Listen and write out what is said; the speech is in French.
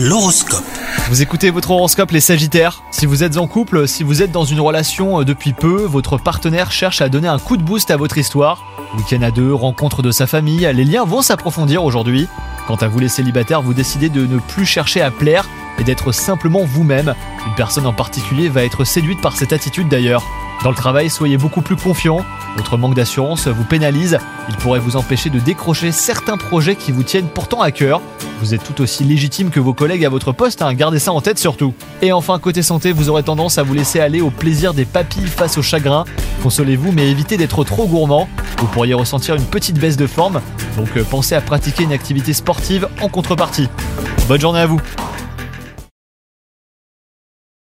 L'horoscope. Vous écoutez votre horoscope les Sagittaires. Si vous êtes en couple, si vous êtes dans une relation euh, depuis peu, votre partenaire cherche à donner un coup de boost à votre histoire. Week-end à deux, rencontre de sa famille, les liens vont s'approfondir aujourd'hui. Quant à vous les célibataires, vous décidez de ne plus chercher à plaire et d'être simplement vous-même. Une personne en particulier va être séduite par cette attitude d'ailleurs. Dans le travail, soyez beaucoup plus confiant. Votre manque d'assurance vous pénalise. Il pourrait vous empêcher de décrocher certains projets qui vous tiennent pourtant à cœur. Vous êtes tout aussi légitime que vos collègues à votre poste, hein, gardez ça en tête surtout. Et enfin, côté santé, vous aurez tendance à vous laisser aller au plaisir des papilles face au chagrin. Consolez-vous, mais évitez d'être trop gourmand. Vous pourriez ressentir une petite baisse de forme, donc euh, pensez à pratiquer une activité sportive en contrepartie. Bonne journée à vous